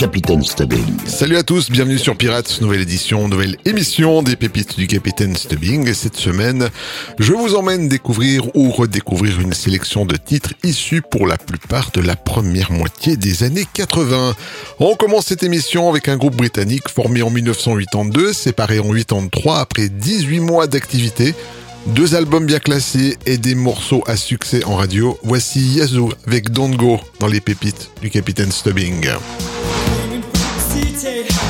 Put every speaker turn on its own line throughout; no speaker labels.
Capitaine Stubbing.
Salut à tous, bienvenue sur Pirates, nouvelle édition, nouvelle émission des pépites du Capitaine Stubbing. Et cette semaine, je vous emmène découvrir ou redécouvrir une sélection de titres issus pour la plupart de la première moitié des années 80. On commence cette émission avec un groupe britannique formé en 1982, séparé en 83 après 18 mois d'activité. Deux albums bien classés et des morceaux à succès en radio. Voici Yazoo avec Don't Go dans les pépites du Capitaine Stubbing.
City,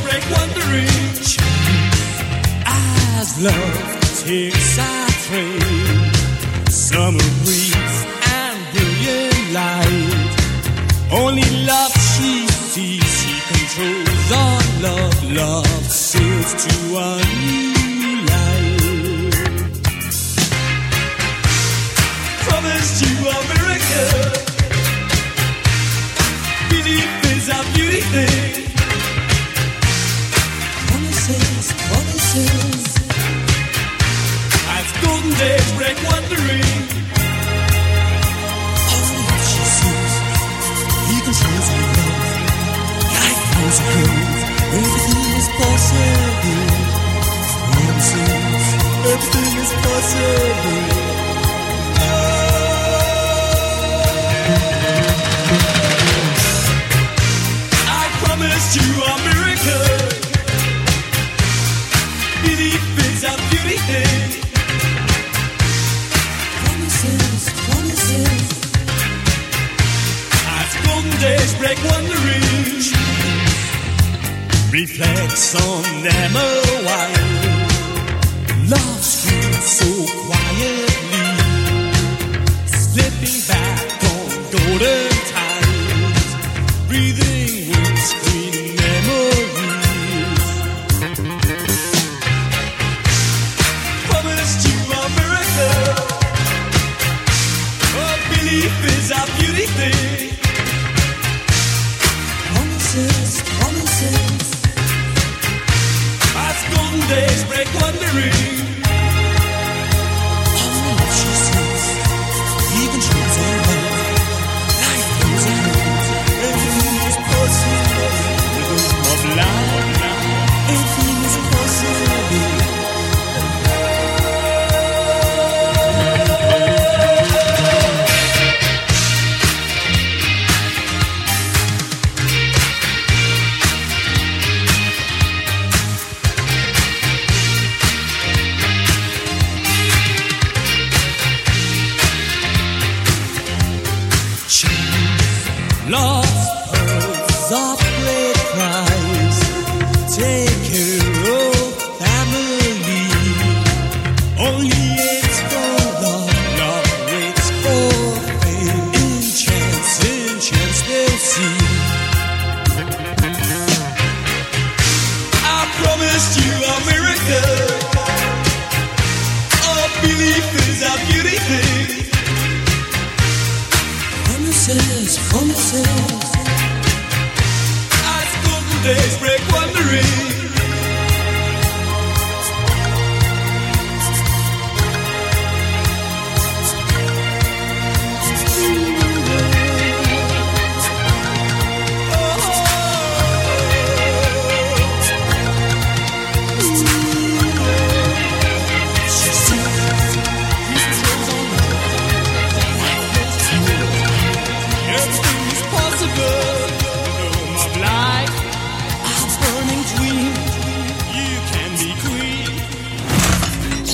golden days break wandering, as love takes our train. Summer breeze and brilliant light. Only love she sees, she controls all love. Love sails to a new life. Promised you a miracle. Belief is a beauty thing. Promises. As golden days break wandering. All love she sees. He controls her love. Life knows a code. Everything is possible. Promises. Everything is possible. Break wandering, reflects on them a while. Love screams so quietly.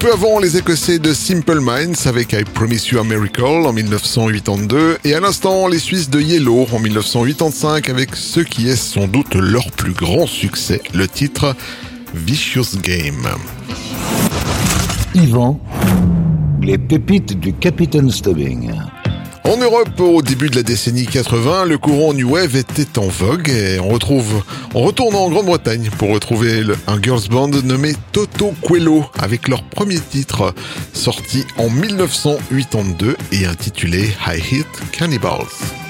Peu avant, les Écossais de Simple Minds avec I Promise You a Miracle en 1982 et à l'instant, les Suisses de Yellow en 1985 avec ce qui est sans doute leur plus grand succès, le titre Vicious Game.
Yvan, les pépites du Capitaine Stubbing.
En Europe, au début de la décennie 80, le courant New Wave était en vogue et on retrouve, on retourne en Grande-Bretagne pour retrouver un girls band nommé Toto Quello avec leur premier titre sorti en 1982 et intitulé High Hit Cannibals.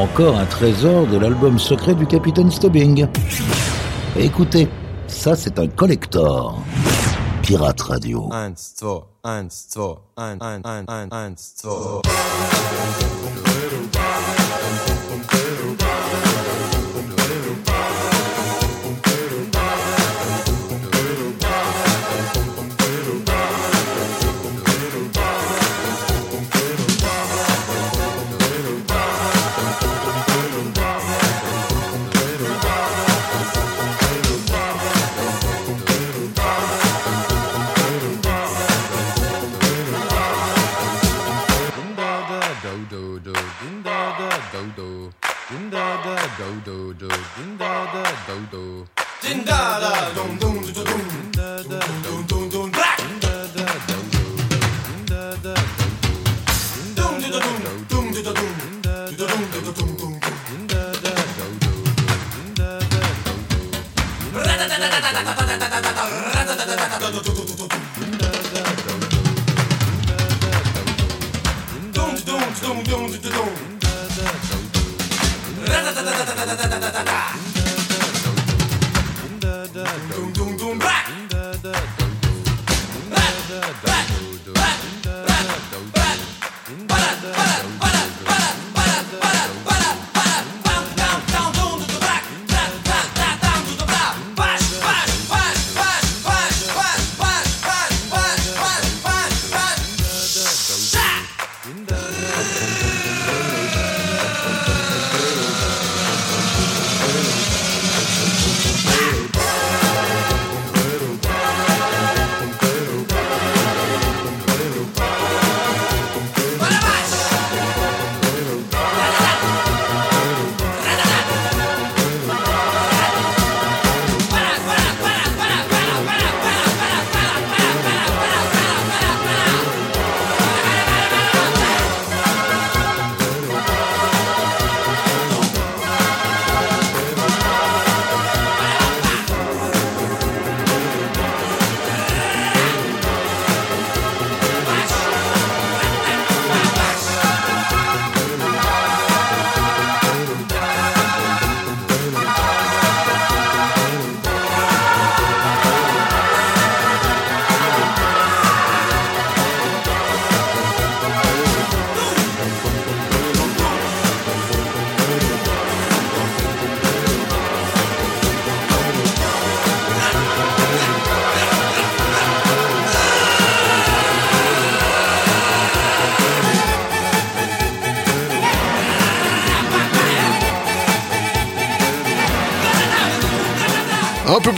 Encore un trésor de l'album secret du Capitaine Stubbing. Écoutez, ça c'est un collector. Pirate Radio.
1, 2, 1, 2, 1, 1, 1, 1, 1, 2.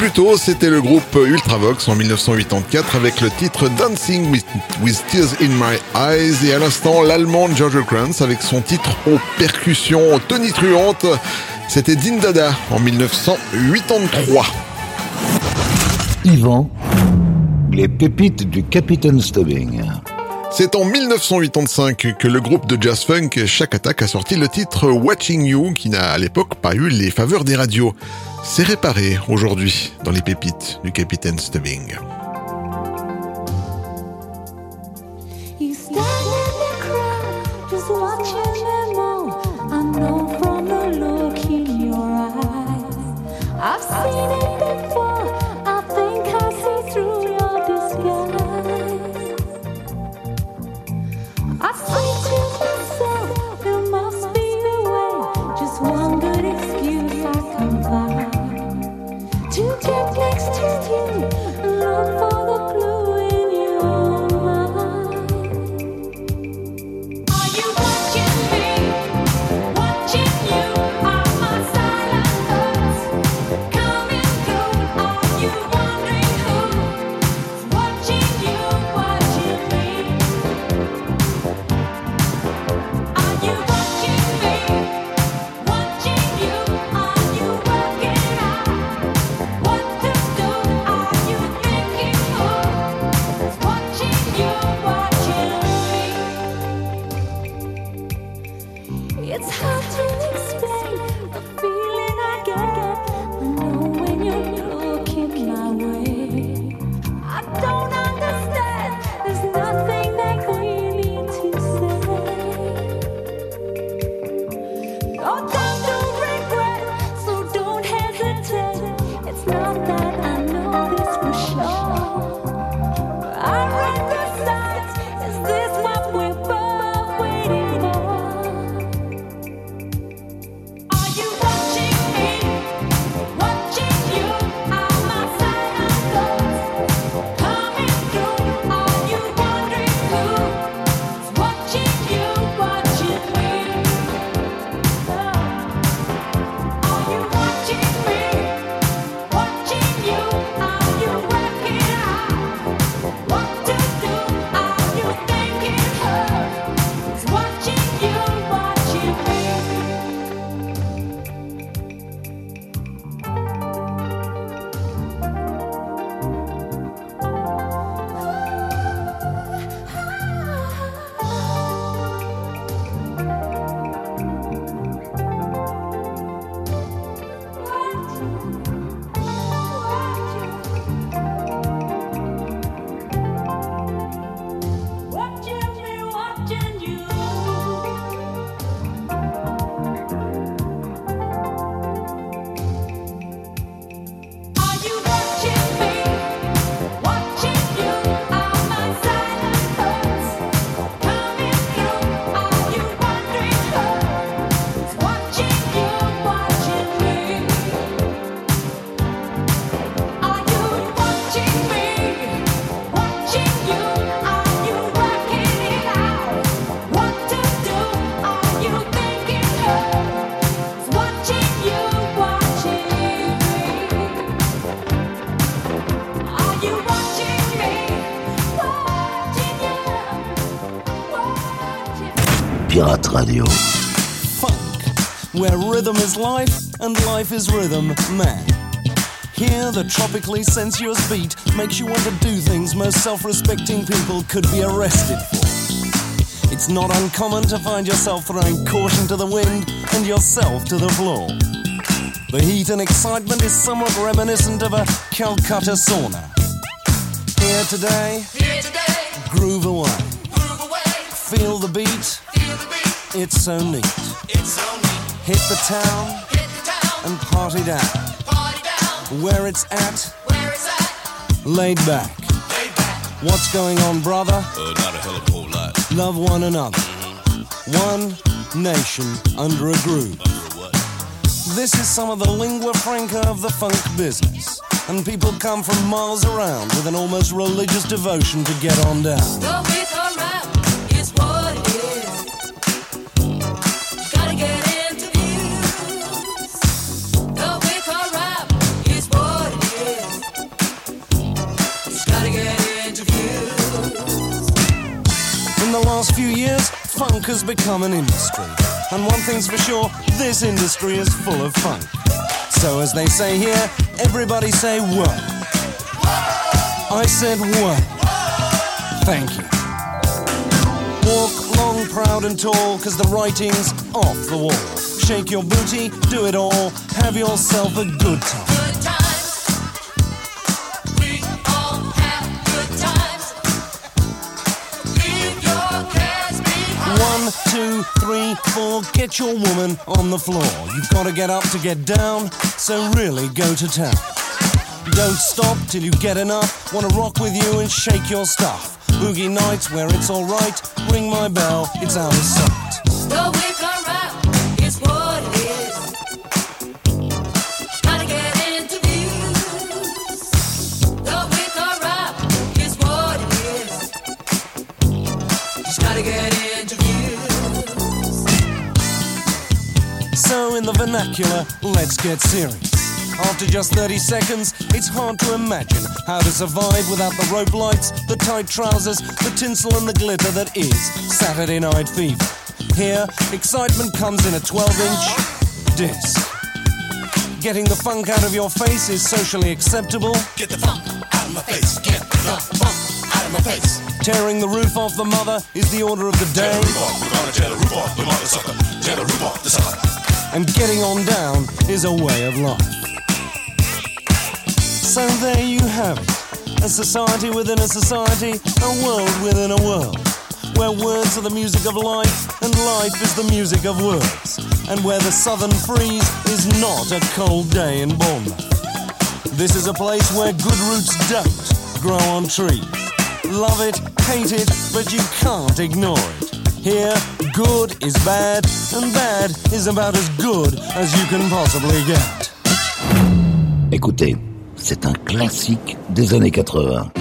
Plus tôt, c'était le groupe Ultravox en 1984 avec le titre Dancing with, with Tears in My Eyes et à l'instant l'allemande Georgia Kranz avec son titre aux percussions tonitruantes. C'était Din Dada en 1983.
Yvan, les pépites du Capitaine Stubbing.
C'est en 1985 que le groupe de jazz funk Shack Attack a sorti le titre Watching You qui n'a à l'époque pas eu les faveurs des radios. C'est réparé aujourd'hui dans les pépites du Capitaine Stubbing.
Radio.
funk, where rhythm is life and life is rhythm, man. Here, the tropically sensuous beat makes you want to do things most self respecting people could be arrested for. It's not uncommon to find yourself throwing caution to the wind and yourself to the floor. The heat and excitement is somewhat reminiscent of a Calcutta sauna. Here today, Here today. groove away. Feel the beat, it's so neat. Hit the town and party down. Where it's at, laid back. What's going on, brother?
Uh, not a hell of a whole lot.
Love one another. One nation under a groove. This is some of the lingua franca of the funk business. And people come from miles around with an almost religious devotion to get on down. Has become an industry. And one thing's for sure, this industry is full of fun. So as they say here, everybody say what? I said what? Thank you. Walk long, proud and tall, cause the writing's off the wall. Shake your booty, do it all, have yourself a good time. Three, get your woman on the floor. You've got to get up to get down, so really go to town. Don't stop till you get enough. Want to rock with you and shake your stuff. Boogie nights where it's alright, ring my bell, it's out of sight. So, in the vernacular, let's get serious. After just 30 seconds, it's hard to imagine how to survive without the rope lights, the tight trousers, the tinsel, and the glitter that is Saturday Night Fever. Here, excitement comes in a 12 inch disc. Getting the funk out of your face is socially acceptable.
Get the funk out of my face. Get the funk out of my face.
Tearing the roof off the mother is the order of the day.
Tear the roof off. We're gonna tear the roof off the mother sucker. Tear the roof off the sucker.
And getting on down is a way of life. So there you have it. A society within a society, a world within a world. Where words are the music of life, and life is the music of words. And where the southern freeze is not a cold day in Bournemouth. This is a place where good roots don't grow on trees. Love it, hate it, but you can't ignore it. Here, good is bad, and bad is about as good as you can possibly get.
Écoutez, c'est un classique des années 80.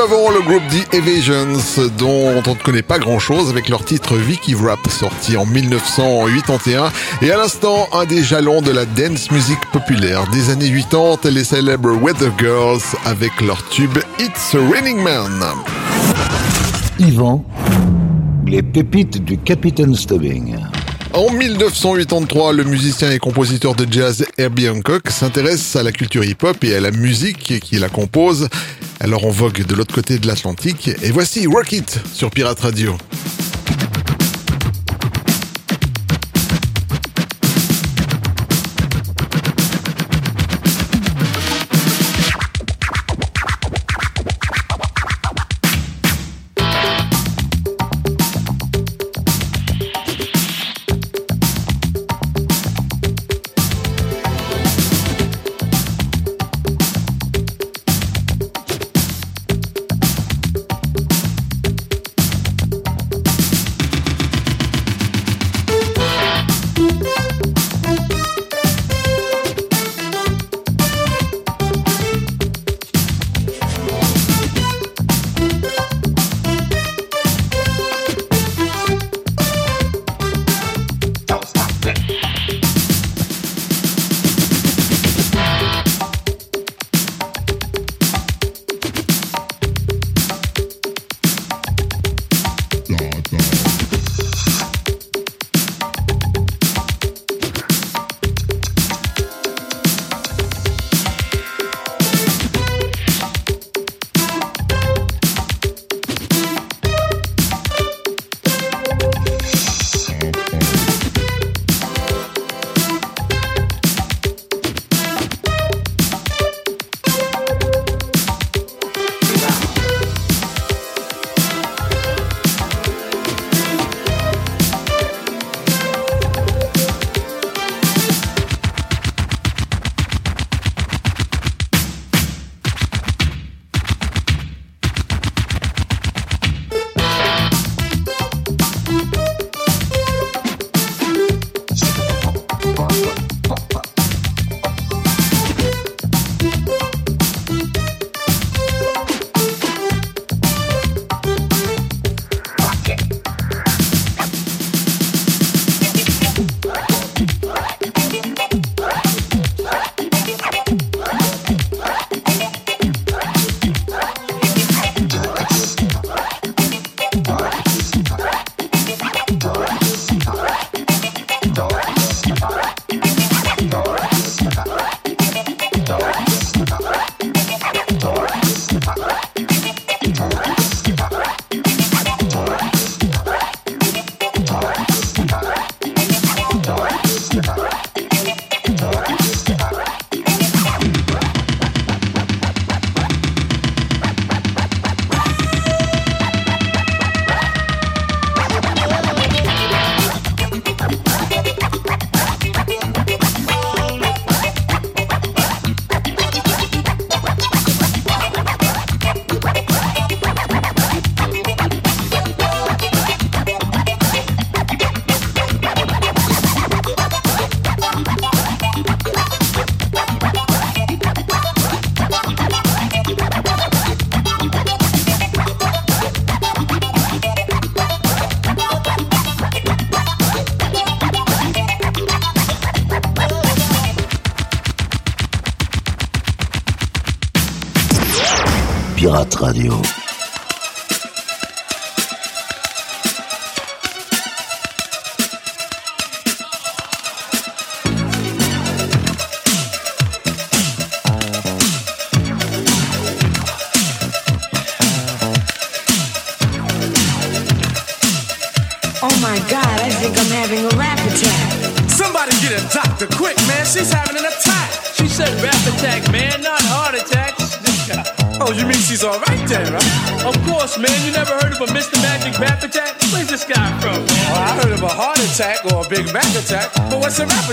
Avant, le groupe The Evasions, dont on ne connaît pas grand chose avec leur titre Vicky Rap, sorti en 1981. Et à l'instant, un des jalons de la dance music populaire des années 80, les célèbres Weather Girls avec leur tube It's Raining Man.
Yvan, les pépites du Capitaine Stubbing.
En 1983, le musicien et compositeur de jazz Herbie Hancock s'intéresse à la culture hip-hop et à la musique qui la compose, alors en vogue de l'autre côté de l'Atlantique. Et voici Rock It sur Pirate Radio.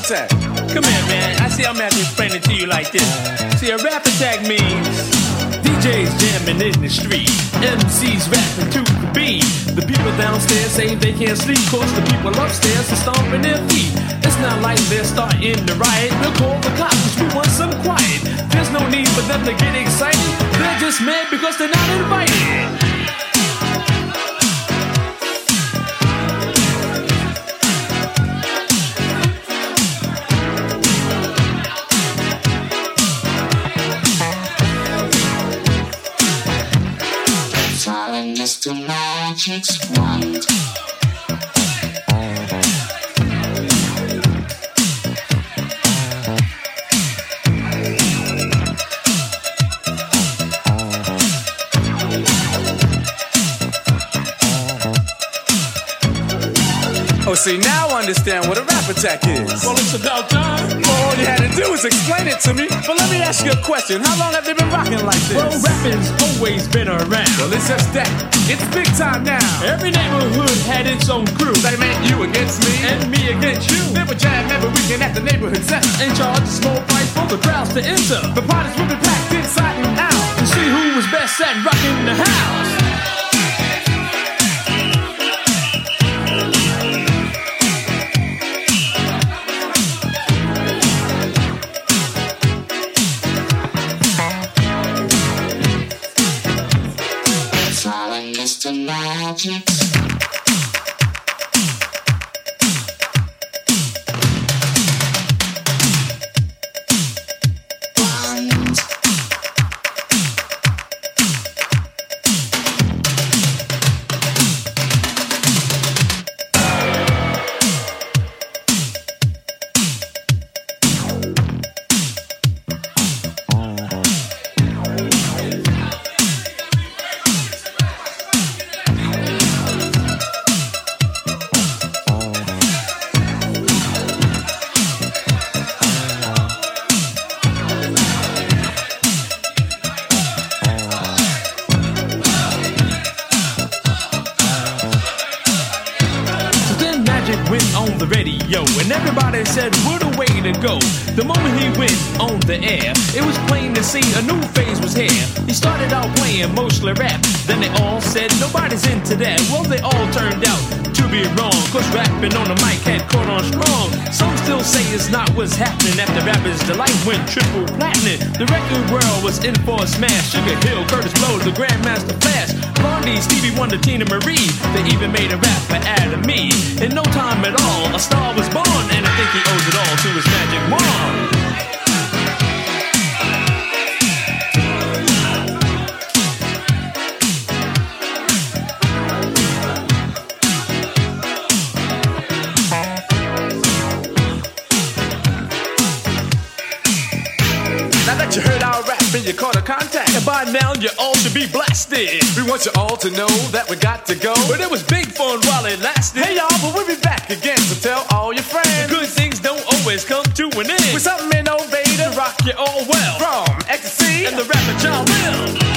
What's attack?
Come here, man. I see I'm gonna have explain it to you like this. See, a rap attack means DJs jamming in the street, MCs rapping to the beat. The people downstairs say they can't sleep, cause the people upstairs are stomping their feet. It's not like they're starting to riot. We'll call the cops, 'cause we want some quiet. There's no need for them to get excited. They're just mad because they're not invited.
Mr. Magic's wand.
Oh, see, now understand what a rap attack is.
Well, it's about time.
Well, all you had to do was explain it to me. But let me ask you a question. How long have they been rocking like this?
Well, rapping's always been around.
Well, it's just that. It's big time now.
Every neighborhood had its own crew.
They meant you against me.
And me against you.
They would jam every weekend at the neighborhood center.
And charge a small price for the crowds to enter.
The parties would be packed inside and out.
To see who was best at rocking the house. Moment he went on the air, it was plain to see a new phase was here. He started out playing mostly rap, then they all said, Nobody's into that. Well, they all turned out to be wrong, cause rapping on the mic had caught on strong. Some still say it's not what's happening after rappers' delight went triple platinum. The record world was in for a smash. Sugar Hill, Kurtis Blow, the Grandmaster Flash, Blondie, Stevie Wonder, Teena Marie. They even made a rap for Adam Me. In no time at all, a star was born, and I think he owes it all to his magic wand. By now, you all should be blasted.
We want you all to know that we got to go.
But it was big fun while it lasted.
Hey y'all, but we'll be back again, so tell all your friends.
Good things don't always come to an end.
With something innovative,
rock you all well.
from ecstasy
And the rapper Jalil.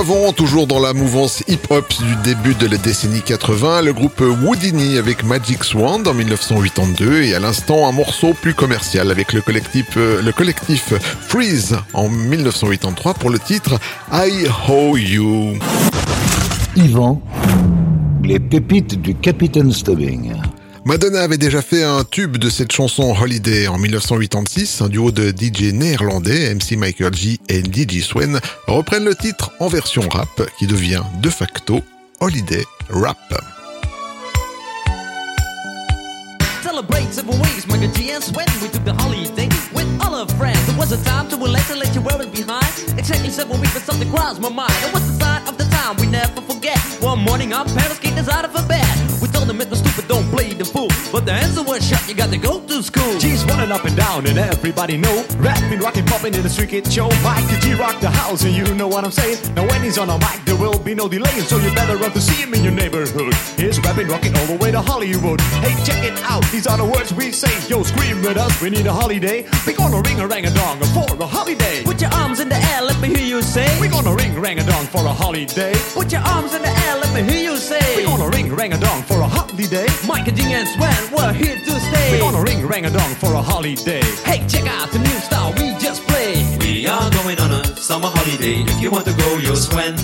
Avant, toujours dans la mouvance hip-hop du début de la décennie 80, le groupe Woodini avec Magic Swan en 1982 et à l'instant un morceau plus commercial avec le collectif, euh, le collectif Freeze en 1983 pour le titre I Ho You.
Yvan, les pépites du Capitaine Stubbing.
Madonna avait déjà fait un tube de cette chanson Holiday en 1986. Un duo de DJ néerlandais, MC Michael G et DJ Swen, reprennent le titre en version rap qui devient de facto Holiday Rap.
Celebrate seven weeks, Michael G and Sweat. We took the holiday with all our friends. It was a time to relax and let you wear it behind. Exactly seven weeks, but something crossed my mind. It was the sign of the time we never forget. One morning, our parents kicked us out of a bed. We told them it was play the fool. But the answer was shut, you got to go to school.
G's running up and down and everybody know. Rapping, rocking, popping in the street kid show. Mike G rock the house and you know what I'm saying. Now when he's on a mic there will be no delay So you better run to see him in your neighborhood. He's rapping, rocking all the way to Hollywood. Hey check it out, these are the words we say. Yo scream with us, we need a holiday. We gonna ring a rang a dong for a holiday.
Put your arms in the air, let me hear you say.
We gonna ring rang a dong for a holiday.
Put your arms in the air, let me hear you say.
We gonna ring rang a dong for a holiday.
Miker G and Sven, we're here to stay.
We're gonna ring rang a dong for a holiday
Hey, check out the new style we just played.
We are going on a summer holiday. If you want to go, you'll swim.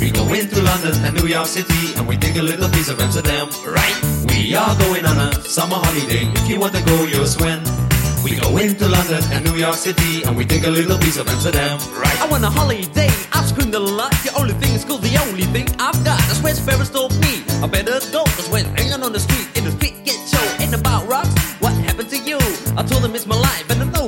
We go into London and New York City and we take a little piece of Amsterdam, right? We are going on a summer holiday. If you want to go, you'll swim. We go into London and New York City and we take a little piece of Amsterdam, right?
I want a holiday, I've screamed a lot. The only thing is cool, the only thing I've got. That's where Ferris told me. I better go, cause when hanging on the street, in the street get show, ain't about rocks. What happened to you? I told him it's my life and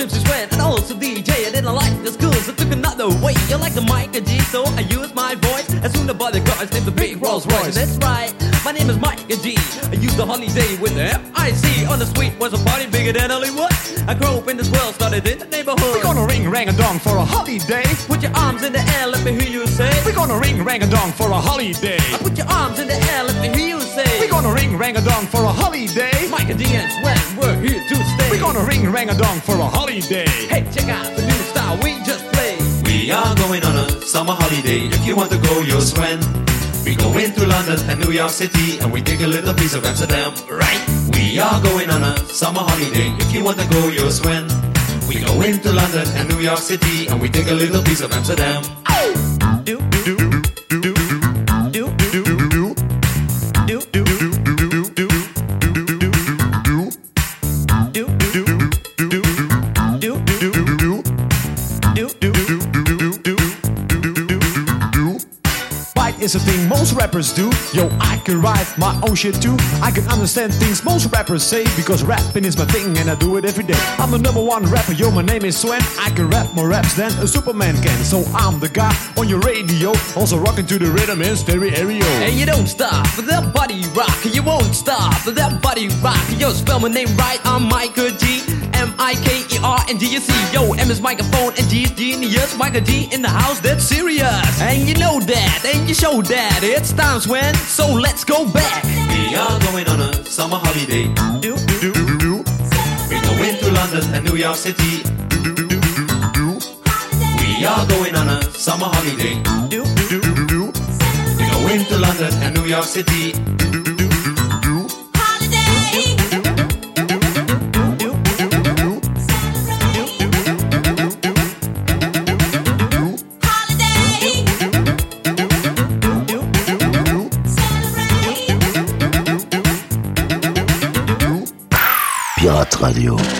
MC Sweat and also DJ. I didn't like the school, so took another way. You like the mic and G, so I used my voice. As soon as I the cars, named the big Rolls Royce. That's right, my name is Mike and G. I used the holiday with the F-I-C. On the street was a party bigger than Hollywood. I grew up in this world, started in the neighborhood.
We're gonna ring rang a dong for a holiday.
Put your arms in the air, let me hear you say.
We're gonna ring rang a dong for a holiday.
I put your arms in the air, let me hear you say.
We gonna ring rang a dong for a holiday.
Mike and D and Sweat, we're here to stay.
We're gonna ring rang a dong for a holiday.
Hey, check out the new style we just played.
We are going on a summer holiday. If you want to go, you'll swim. We go into London and New York City and we take a little piece of Amsterdam, right? We are going on a summer holiday. If you want to go, you'll swim. We go into London and New York City and we take a little piece of Amsterdam.
Bite is thing most rappers do. Yo, I can write my own shit too. I can understand things most rappers say because rapping is my thing and I do it every day. I'm the number one rapper, yo, my name is Sven. I can rap more raps than a Superman can. So I'm the guy on your radio, also rocking to the rhythm in stereo.
And you don't stop, that body rock. You won't stop, that body rock. Yo, spell my name right, I'm Miker G. M I K E R and D U C. Yo, M is microphone and G is genius. Michael D in the house, that's serious. And you know that, and you show that. It's times when, so let's go back.
We are going on a summer holiday.
Do, do, do, do.
We're going to London and New York City. Do, do, do, do, do. We are going on a summer holiday.
Do, do, do, do.
We're going to London and New York City.
Do,
do, Radio.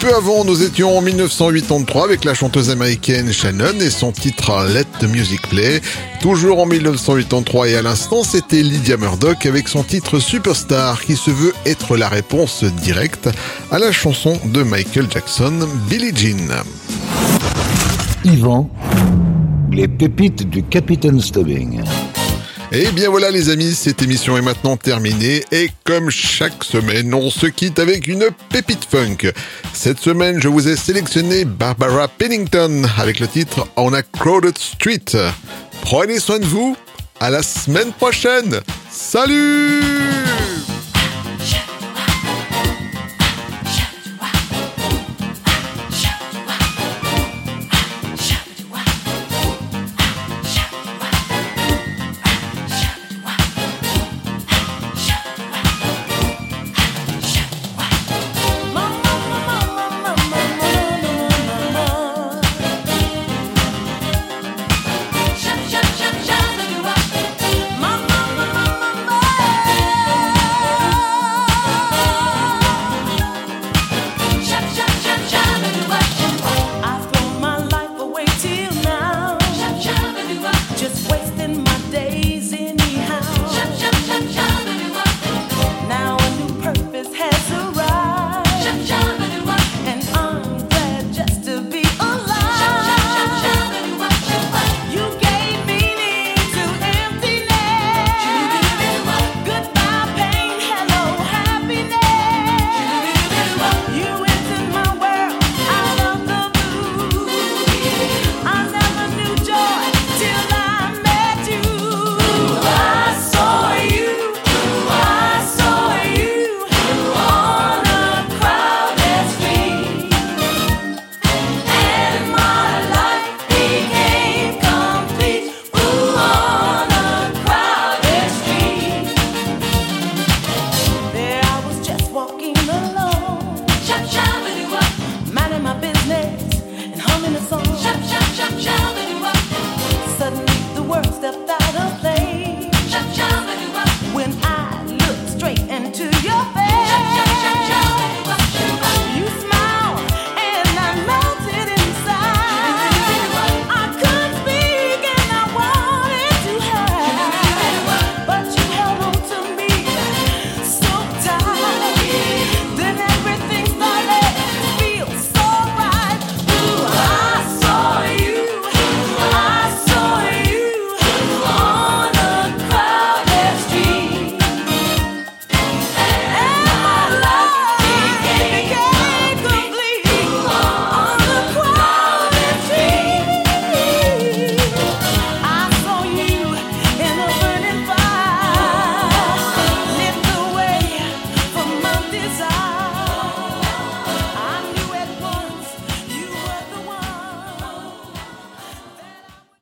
Peu avant, nous étions en 1983 avec la chanteuse américaine Shannon et son titre Let the Music Play. Toujours en 1983 et à l'instant, c'était Lydia Murdoch avec son titre Superstar qui se veut être la réponse directe à la chanson de Michael Jackson, Billie Jean.
Yvan, les pépites du Capitaine Stubbing.
Et Eh bien voilà les amis, cette émission est maintenant terminée et comme chaque semaine, on se quitte avec une pépite funk. Cette semaine, je vous ai sélectionné Barbara Pennington avec le titre On a Crowded Street. Prenez soin de vous, à la semaine prochaine. Salut